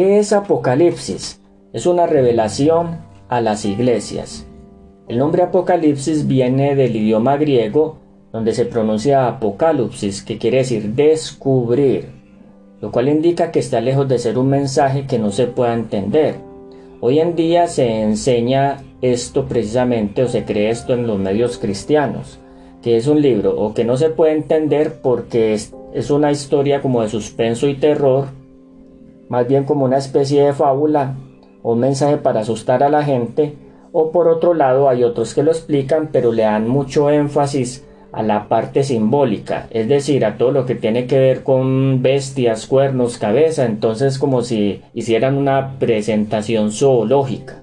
¿Qué es Apocalipsis? Es una revelación a las iglesias. El nombre Apocalipsis viene del idioma griego donde se pronuncia Apocalipsis, que quiere decir descubrir, lo cual indica que está lejos de ser un mensaje que no se pueda entender. Hoy en día se enseña esto precisamente o se cree esto en los medios cristianos, que es un libro o que no se puede entender porque es, es una historia como de suspenso y terror más bien como una especie de fábula o un mensaje para asustar a la gente, o por otro lado hay otros que lo explican pero le dan mucho énfasis a la parte simbólica, es decir, a todo lo que tiene que ver con bestias, cuernos, cabeza, entonces como si hicieran una presentación zoológica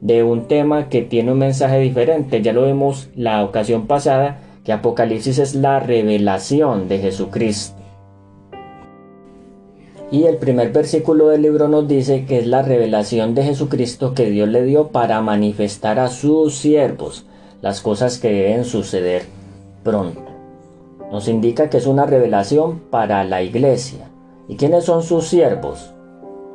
de un tema que tiene un mensaje diferente. Ya lo vimos la ocasión pasada que Apocalipsis es la revelación de Jesucristo. Y el primer versículo del libro nos dice que es la revelación de Jesucristo que Dios le dio para manifestar a sus siervos las cosas que deben suceder pronto. Nos indica que es una revelación para la iglesia. ¿Y quiénes son sus siervos?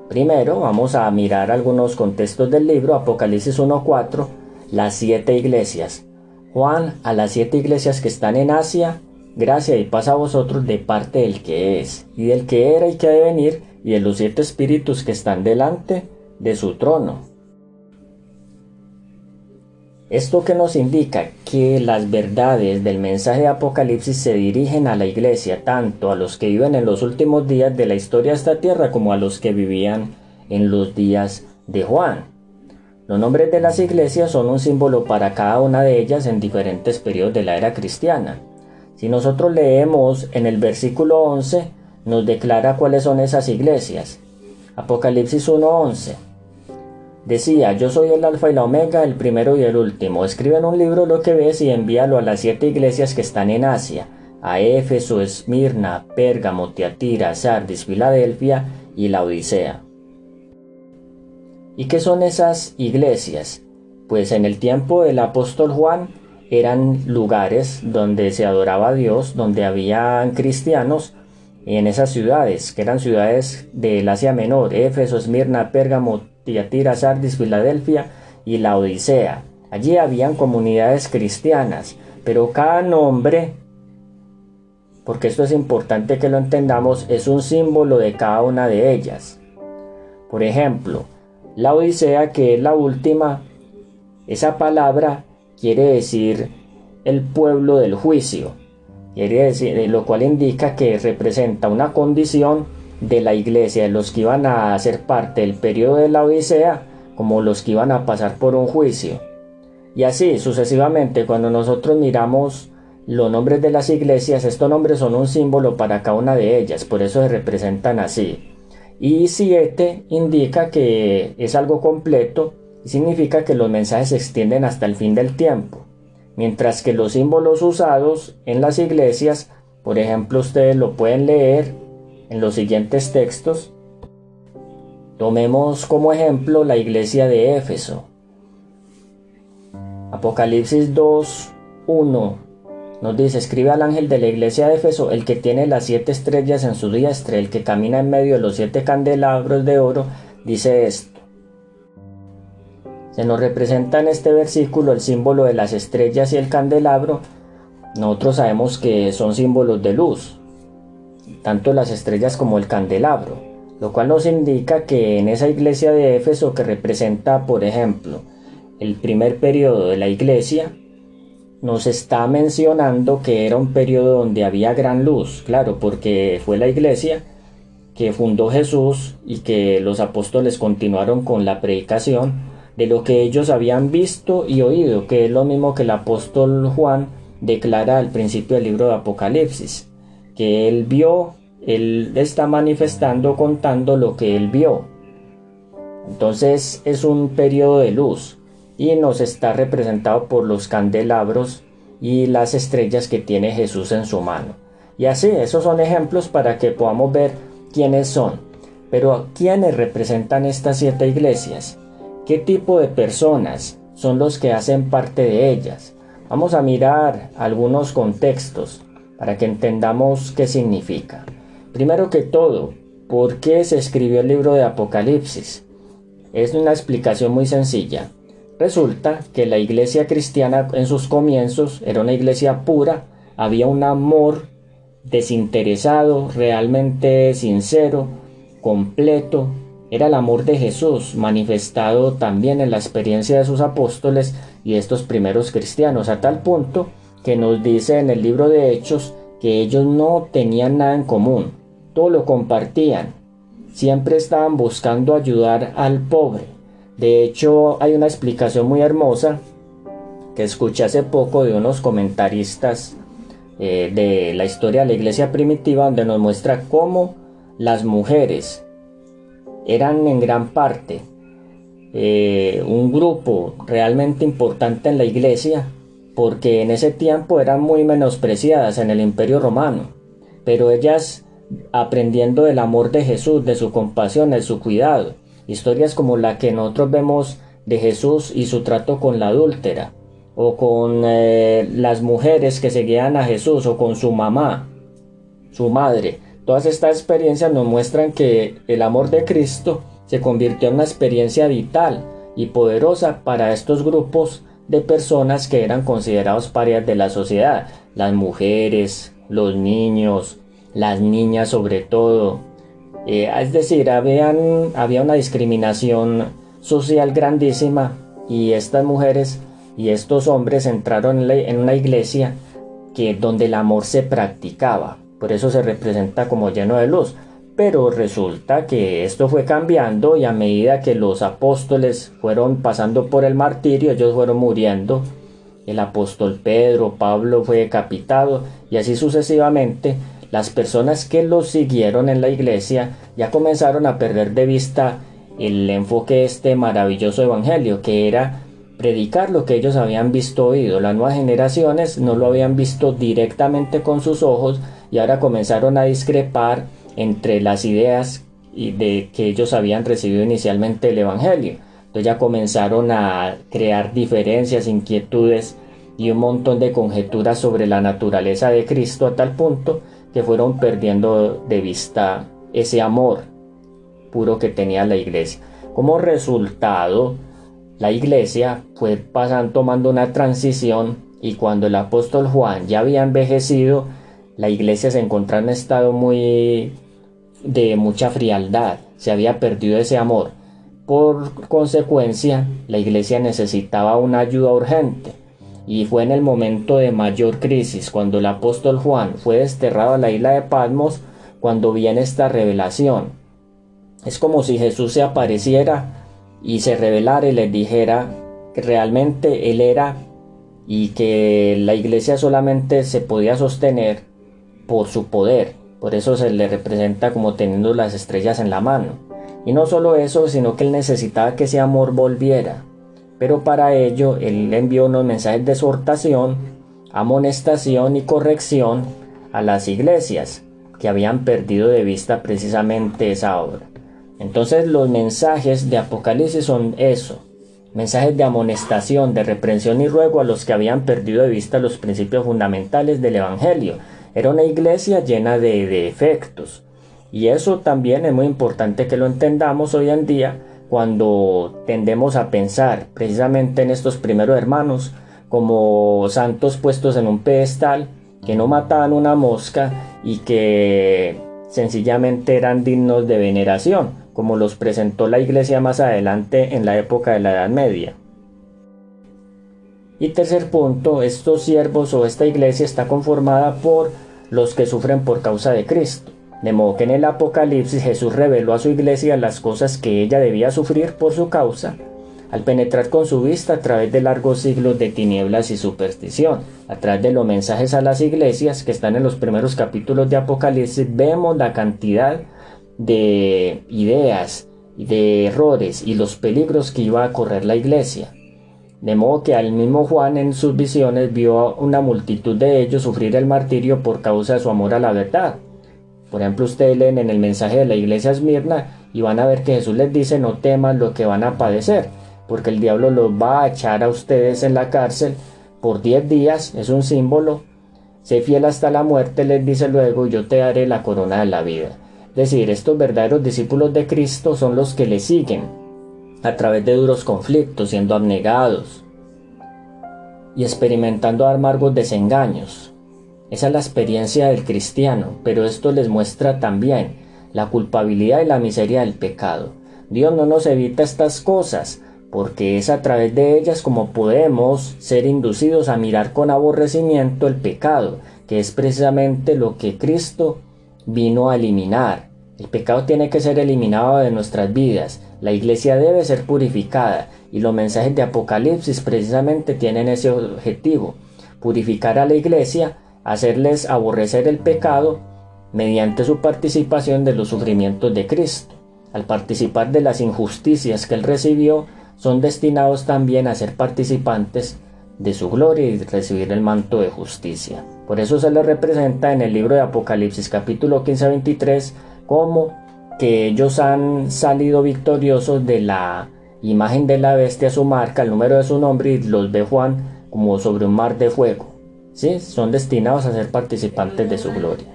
Primero vamos a mirar algunos contextos del libro, Apocalipsis 1.4, las siete iglesias. Juan a las siete iglesias que están en Asia, gracia y paz a vosotros de parte del que es, y del que era y que ha de venir, y de los siete espíritus que están delante de su trono. Esto que nos indica que las verdades del mensaje de Apocalipsis se dirigen a la iglesia, tanto a los que viven en los últimos días de la historia de esta tierra como a los que vivían en los días de Juan. Los nombres de las iglesias son un símbolo para cada una de ellas en diferentes periodos de la era cristiana. Si nosotros leemos en el versículo 11, nos declara cuáles son esas iglesias. Apocalipsis 1.11. Decía, yo soy el alfa y la omega, el primero y el último. Escribe en un libro lo que ves y envíalo a las siete iglesias que están en Asia, a Éfeso, Esmirna, Pérgamo, Tiatira, Sardis, Filadelfia y la Odisea. ¿Y qué son esas iglesias? Pues en el tiempo del apóstol Juan, eran lugares donde se adoraba a Dios, donde habían cristianos en esas ciudades, que eran ciudades del Asia Menor, Éfeso, Esmirna, Pérgamo, Tiatira, Sardis, Filadelfia y la Odisea. Allí habían comunidades cristianas, pero cada nombre, porque esto es importante que lo entendamos, es un símbolo de cada una de ellas. Por ejemplo, la Odisea, que es la última, esa palabra quiere decir el pueblo del juicio, quiere decir, eh, lo cual indica que representa una condición de la iglesia, los que iban a ser parte del periodo de la Odisea, como los que iban a pasar por un juicio. Y así sucesivamente, cuando nosotros miramos los nombres de las iglesias, estos nombres son un símbolo para cada una de ellas, por eso se representan así. Y siete indica que es algo completo significa que los mensajes se extienden hasta el fin del tiempo, mientras que los símbolos usados en las iglesias, por ejemplo, ustedes lo pueden leer en los siguientes textos. Tomemos como ejemplo la iglesia de Éfeso. Apocalipsis 2, 1 nos dice, escribe al ángel de la iglesia de Éfeso, el que tiene las siete estrellas en su diestra, el que camina en medio de los siete candelabros de oro, dice esto. Se nos representa en este versículo el símbolo de las estrellas y el candelabro. Nosotros sabemos que son símbolos de luz, tanto las estrellas como el candelabro, lo cual nos indica que en esa iglesia de Éfeso que representa, por ejemplo, el primer periodo de la iglesia, nos está mencionando que era un periodo donde había gran luz, claro, porque fue la iglesia que fundó Jesús y que los apóstoles continuaron con la predicación de lo que ellos habían visto y oído, que es lo mismo que el apóstol Juan declara al principio del libro de Apocalipsis, que él vio, él está manifestando, contando lo que él vio. Entonces es un periodo de luz y nos está representado por los candelabros y las estrellas que tiene Jesús en su mano. Y así, esos son ejemplos para que podamos ver quiénes son. Pero ¿quiénes representan estas siete iglesias? ¿Qué tipo de personas son los que hacen parte de ellas? Vamos a mirar algunos contextos. para que entendamos qué significa. Primero que todo, ¿por qué se escribió el libro de Apocalipsis? Es una explicación muy sencilla. Resulta que la iglesia cristiana en sus comienzos era una iglesia pura, había un amor desinteresado, realmente sincero, completo, era el amor de Jesús manifestado también en la experiencia de sus apóstoles y estos primeros cristianos, a tal punto que nos dice en el libro de Hechos que ellos no tenían nada en común, todo lo compartían, siempre estaban buscando ayudar al pobre. De hecho, hay una explicación muy hermosa que escuché hace poco de unos comentaristas eh, de la historia de la iglesia primitiva donde nos muestra cómo las mujeres eran en gran parte eh, un grupo realmente importante en la iglesia porque en ese tiempo eran muy menospreciadas en el imperio romano pero ellas aprendiendo del amor de Jesús, de su compasión, de su cuidado historias como la que nosotros vemos de Jesús y su trato con la adúltera o con eh, las mujeres que seguían a Jesús o con su mamá, su madre. Todas estas experiencias nos muestran que el amor de Cristo se convirtió en una experiencia vital y poderosa para estos grupos de personas que eran considerados parias de la sociedad, las mujeres, los niños, las niñas sobre todo. Eh, es decir, había una discriminación social grandísima y estas mujeres y estos hombres entraron en una iglesia que donde el amor se practicaba, por eso se representa como lleno de luz. Pero resulta que esto fue cambiando y a medida que los apóstoles fueron pasando por el martirio, ellos fueron muriendo. El apóstol Pedro, Pablo fue decapitado y así sucesivamente. Las personas que los siguieron en la iglesia ya comenzaron a perder de vista el enfoque de este maravilloso evangelio que era predicar lo que ellos habían visto oído. Las nuevas generaciones no lo habían visto directamente con sus ojos y ahora comenzaron a discrepar entre las ideas de que ellos habían recibido inicialmente el Evangelio. Entonces ya comenzaron a crear diferencias, inquietudes y un montón de conjeturas sobre la naturaleza de Cristo a tal punto que fueron perdiendo de vista ese amor puro que tenía la iglesia. Como resultado, la iglesia fue pasando, tomando una transición y cuando el apóstol Juan ya había envejecido, la iglesia se encontraba en estado muy de mucha frialdad, se había perdido ese amor. Por consecuencia, la iglesia necesitaba una ayuda urgente y fue en el momento de mayor crisis, cuando el apóstol Juan fue desterrado a la isla de Patmos, cuando viene esta revelación. Es como si Jesús se apareciera y se revelara y les dijera que realmente Él era y que la iglesia solamente se podía sostener por su poder. Por eso se le representa como teniendo las estrellas en la mano. Y no solo eso, sino que Él necesitaba que ese amor volviera. Pero para ello Él envió unos mensajes de exhortación, amonestación y corrección a las iglesias que habían perdido de vista precisamente esa obra. Entonces los mensajes de Apocalipsis son eso, mensajes de amonestación, de reprensión y ruego a los que habían perdido de vista los principios fundamentales del Evangelio. Era una iglesia llena de defectos. Y eso también es muy importante que lo entendamos hoy en día cuando tendemos a pensar precisamente en estos primeros hermanos como santos puestos en un pedestal que no mataban una mosca y que sencillamente eran dignos de veneración como los presentó la iglesia más adelante en la época de la Edad Media. Y tercer punto, estos siervos o esta iglesia está conformada por los que sufren por causa de Cristo. De modo que en el Apocalipsis Jesús reveló a su iglesia las cosas que ella debía sufrir por su causa, al penetrar con su vista a través de largos siglos de tinieblas y superstición. A través de los mensajes a las iglesias que están en los primeros capítulos de Apocalipsis, vemos la cantidad de ideas, de errores y los peligros que iba a correr la iglesia. De modo que al mismo Juan en sus visiones vio una multitud de ellos sufrir el martirio por causa de su amor a la verdad. Por ejemplo, ustedes leen en el mensaje de la iglesia Esmirna y van a ver que Jesús les dice no teman lo que van a padecer, porque el diablo los va a echar a ustedes en la cárcel por 10 días, es un símbolo, sé fiel hasta la muerte, les dice luego, yo te daré la corona de la vida. Es decir, estos verdaderos discípulos de Cristo son los que le siguen a través de duros conflictos, siendo abnegados y experimentando amargos desengaños. Esa es la experiencia del cristiano, pero esto les muestra también la culpabilidad y la miseria del pecado. Dios no nos evita estas cosas, porque es a través de ellas como podemos ser inducidos a mirar con aborrecimiento el pecado, que es precisamente lo que Cristo vino a eliminar. El pecado tiene que ser eliminado de nuestras vidas, la iglesia debe ser purificada y los mensajes de Apocalipsis precisamente tienen ese objetivo, purificar a la iglesia, hacerles aborrecer el pecado mediante su participación de los sufrimientos de Cristo. Al participar de las injusticias que él recibió, son destinados también a ser participantes de su gloria y recibir el manto de justicia. Por eso se les representa en el libro de Apocalipsis capítulo 15 a 23 como que ellos han salido victoriosos de la imagen de la bestia, su marca, el número de su nombre y los ve Juan como sobre un mar de fuego. ¿Sí? Son destinados a ser participantes de su gloria.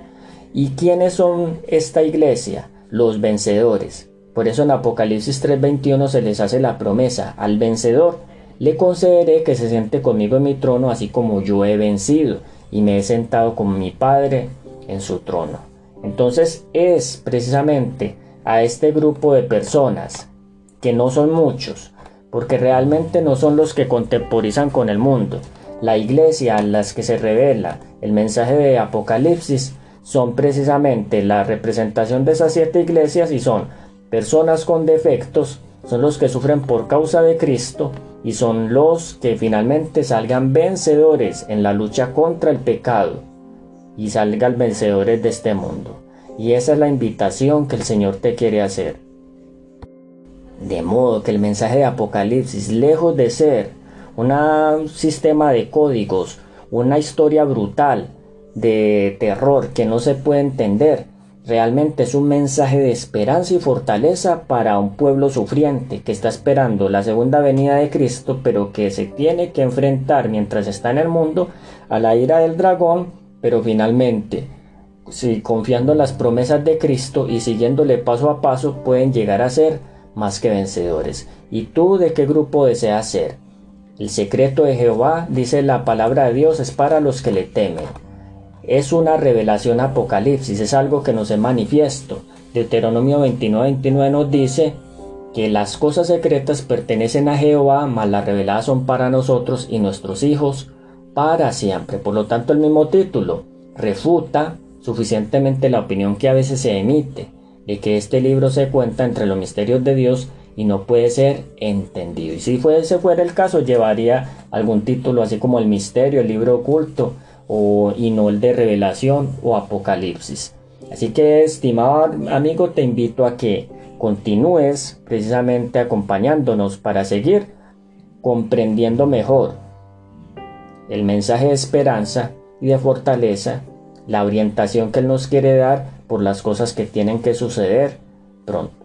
¿Y quiénes son esta iglesia? Los vencedores. Por eso en Apocalipsis 3:21 se les hace la promesa, al vencedor le concederé que se siente conmigo en mi trono así como yo he vencido y me he sentado con mi Padre en su trono. Entonces es precisamente a este grupo de personas, que no son muchos, porque realmente no son los que contemporizan con el mundo. La iglesia a las que se revela el mensaje de Apocalipsis son precisamente la representación de esas siete iglesias y son personas con defectos son los que sufren por causa de Cristo y son los que finalmente salgan vencedores en la lucha contra el pecado y salgan vencedores de este mundo. Y esa es la invitación que el Señor te quiere hacer. De modo que el mensaje de Apocalipsis, lejos de ser un sistema de códigos, una historia brutal de terror que no se puede entender, Realmente es un mensaje de esperanza y fortaleza para un pueblo sufriente que está esperando la segunda venida de Cristo, pero que se tiene que enfrentar mientras está en el mundo a la ira del dragón, pero finalmente, si confiando en las promesas de Cristo y siguiéndole paso a paso, pueden llegar a ser más que vencedores. ¿Y tú de qué grupo deseas ser? El secreto de Jehová, dice la palabra de Dios, es para los que le temen es una revelación apocalipsis, es algo que nos es manifiesto. Deuteronomio 29-29 nos dice que las cosas secretas pertenecen a Jehová, mas las reveladas son para nosotros y nuestros hijos para siempre. Por lo tanto, el mismo título refuta suficientemente la opinión que a veces se emite de que este libro se cuenta entre los misterios de Dios y no puede ser entendido. Y si fuese fuera el caso, llevaría algún título así como el misterio, el libro oculto, o, y no el de revelación o apocalipsis. Así que, estimado amigo, te invito a que continúes precisamente acompañándonos para seguir comprendiendo mejor el mensaje de esperanza y de fortaleza, la orientación que Él nos quiere dar por las cosas que tienen que suceder pronto.